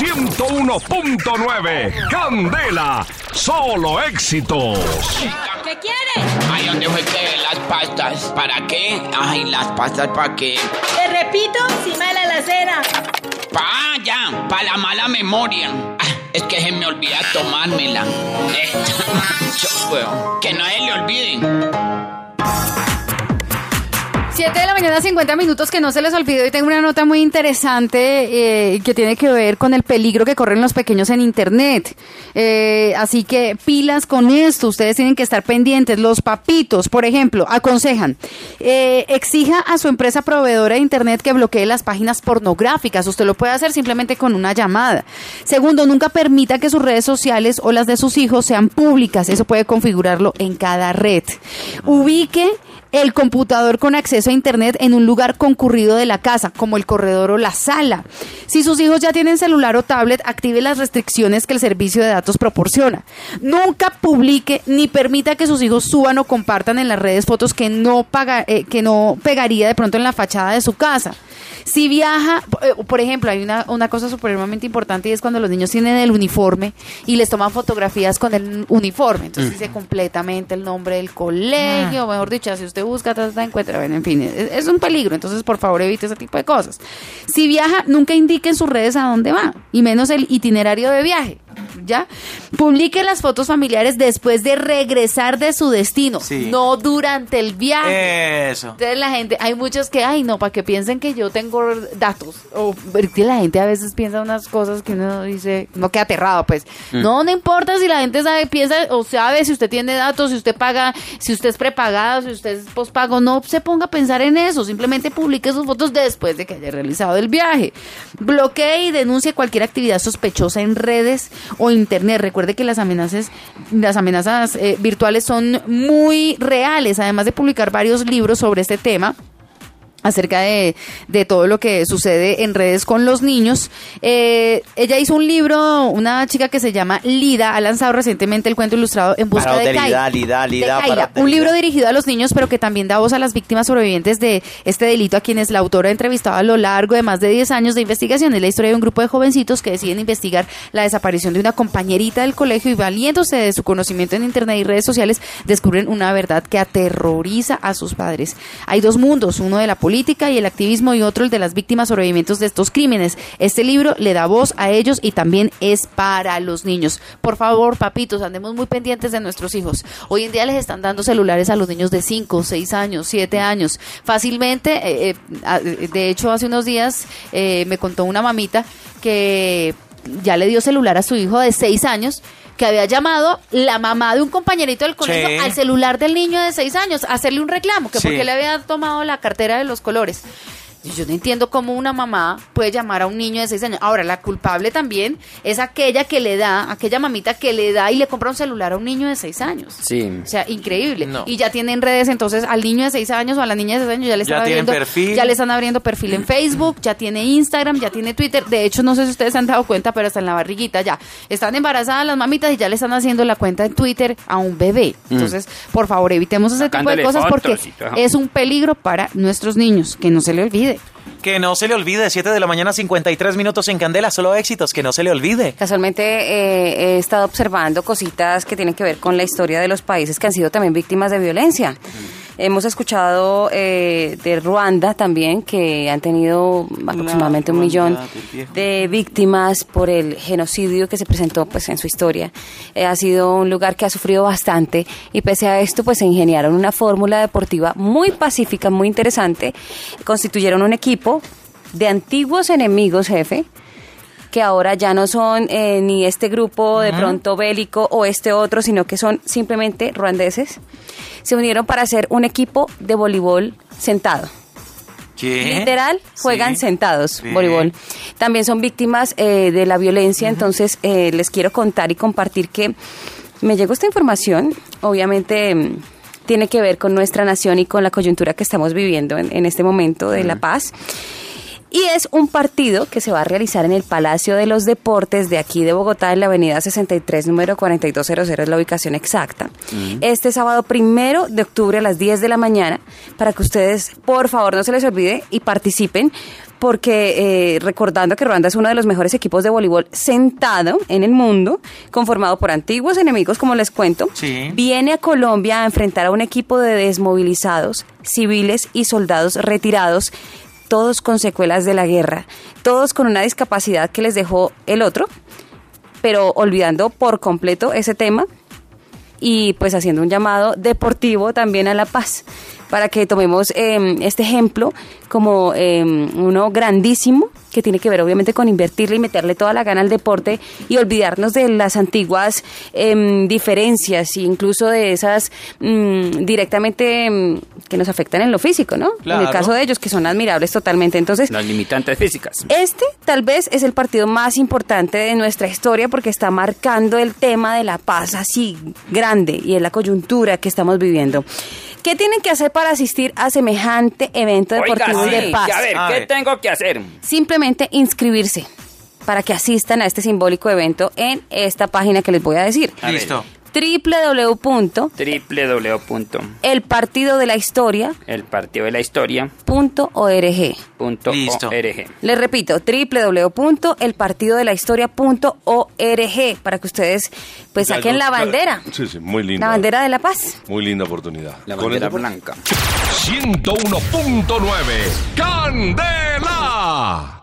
101.9. Candela, solo éxitos. ¿Qué quieres? Ay, ¿dónde fue que las pastas? ¿Para qué? Ay, las pastas para qué? Te repito, encima de la alacena. Pa, ya, para la mala memoria. Ah, es que se me olvida tomármela. Eh, que no se le olviden. 7 de la mañana, 50 minutos, que no se les olvide. Hoy tengo una nota muy interesante eh, que tiene que ver con el peligro que corren los pequeños en Internet. Eh, así que pilas con esto, ustedes tienen que estar pendientes. Los papitos, por ejemplo, aconsejan, eh, exija a su empresa proveedora de Internet que bloquee las páginas pornográficas. Usted lo puede hacer simplemente con una llamada. Segundo, nunca permita que sus redes sociales o las de sus hijos sean públicas. Eso puede configurarlo en cada red. Ubique el computador con acceso a Internet en un lugar concurrido de la casa, como el corredor o la sala. Si sus hijos ya tienen celular o tablet, active las restricciones que el servicio de datos proporciona. Nunca publique ni permita que sus hijos suban o compartan en las redes fotos que no, paga, eh, que no pegaría de pronto en la fachada de su casa. Si viaja, eh, por ejemplo, hay una, una cosa supremamente importante y es cuando los niños tienen el uniforme y les toman fotografías con el uniforme. Entonces dice completamente el nombre del colegio, mejor dicho, si usted busca, ta, ta, ta, encuentra, bueno, en fin, es, es un peligro. Entonces, por favor, evite ese tipo de cosas. Si viaja, nunca indique en sus redes a dónde va y menos el itinerario de viaje. ¿Ya? Publique las fotos familiares después de regresar de su destino, Sí. no durante el viaje. Eso. Entonces la gente, hay muchos que, ay no, para que piensen que yo tengo datos. O la gente a veces piensa unas cosas que uno dice, no queda aterrado, pues. No, no importa si la gente sabe, piensa o sabe si usted tiene datos, si usted paga, si usted es prepagado, si usted es pospago, no se ponga a pensar en eso. Simplemente publique sus fotos después de que haya realizado el viaje. Bloquee y denuncie cualquier actividad sospechosa en redes o internet. Recuerde que las amenazas, las amenazas eh, virtuales son muy reales, además de publicar varios libros sobre este tema acerca de, de todo lo que sucede en redes con los niños. Eh, ella hizo un libro, una chica que se llama Lida, ha lanzado recientemente el cuento ilustrado En busca de. Lida, De Lida, Kaila, parauteridad. un libro dirigido a los niños, pero que también da voz a las víctimas sobrevivientes de este delito, a quienes la autora ha entrevistado a lo largo de más de 10 años de investigación. Es la historia de un grupo de jovencitos que deciden investigar la desaparición de una compañerita del colegio y valiéndose de su conocimiento en Internet y redes sociales, descubren una verdad que aterroriza a sus padres. Hay dos mundos, uno de la política y el activismo y otro el de las víctimas sobrevivientes de estos crímenes. Este libro le da voz a ellos y también es para los niños. Por favor, papitos, andemos muy pendientes de nuestros hijos. Hoy en día les están dando celulares a los niños de 5, 6 años, 7 años. Fácilmente, eh, eh, de hecho, hace unos días eh, me contó una mamita que ya le dio celular a su hijo de 6 años que había llamado la mamá de un compañerito del colegio Sí. al celular del niño de 6 años a hacerle un reclamo, que Sí. porque le había tomado la cartera de los colores. Yo no entiendo cómo una mamá puede llamar a un niño de 6 años. Ahora, la culpable también es aquella que le da, aquella mamita que le da y le compra un celular a un niño de 6 años. Sí. O sea, increíble. No. Y ya tienen redes, entonces al niño de 6 años o a la niña de 6 años ya le están abriendo perfil. ya le están abriendo perfil en Facebook, ya tiene Instagram, ya tiene Twitter. De hecho, no sé si ustedes se han dado cuenta, pero hasta en la barriguita ya. Están embarazadas las mamitas y ya le están haciendo la cuenta en Twitter a un bebé. Entonces, por favor, evitemos ese tipo de cosas porque es un peligro para nuestros niños, que no se le olvide. Que no se le olvide, 7 de la mañana, 53 minutos en Candela, solo éxitos, que no se le olvide. Casualmente eh, he estado observando cositas que tienen que ver con la historia de los países que han sido también víctimas de violencia. Hemos escuchado eh, de Ruanda también, que han tenido aproximadamente un millón de víctimas por el genocidio que se presentó pues en su historia. Eh, ha sido un lugar que ha sufrido bastante y pese a esto pues se ingeniaron una fórmula deportiva muy pacífica, muy interesante. Constituyeron un equipo de antiguos enemigos, jefe, que ahora ya no son eh, ni este grupo de pronto bélico o este otro, sino que son simplemente ruandeses. Se unieron para hacer un equipo de voleibol sentado. ¿Qué? Literal, juegan Sí. sentados, voleibol. También son víctimas eh, de la violencia, entonces eh, les quiero contar y compartir que me llegó esta información, obviamente mm, tiene que ver con nuestra nación y con la coyuntura que estamos viviendo en, en este momento de la paz. Y es un partido que se va a realizar en el Palacio de los Deportes de aquí de Bogotá, en la avenida 63, número 4200, es la ubicación exacta. Este sábado primero de octubre a las 10 de la mañana, para que ustedes, por favor, no se les olvide y participen. porque eh, recordando que Ruanda es uno de los mejores equipos de voleibol sentado en el mundo, conformado por antiguos enemigos, como les cuento, Sí. viene a Colombia a enfrentar a un equipo de desmovilizados, civiles y soldados retirados, todos con secuelas de la guerra, todos con una discapacidad que les dejó el otro, pero olvidando por completo ese tema y pues haciendo un llamado deportivo también a la paz para que tomemos eh, este ejemplo como eh, uno grandísimo que tiene que ver obviamente con invertirle y meterle toda la gana al deporte y olvidarnos de las antiguas em, diferencias e incluso de esas mm, directamente em, que nos afectan en lo físico, ¿no? En el caso de ellos que son admirables totalmente. Entonces, Las limitantes físicas. este tal vez es el partido más importante de nuestra historia porque está marcando el tema de la paz así grande y en la coyuntura que estamos viviendo. ¿Qué tienen que hacer para asistir a semejante evento deportivo de paz? a ver, A ¿qué ver. tengo que hacer? Simplemente inscribirse para que asistan a este simbólico evento en esta página que les voy a decir. A ver. Listo. www.elpartidodelahistoria.org www.elpartidodelahistoria.org Listo. Les repito, www.elpartidodelahistoria.org para que ustedes pues Ya, saquen yo- la claro. bandera. Sí, sí, muy linda. La bandera de la paz. Muy linda oportunidad. La Con bandera el deporte- blanca. 101.9 Candela.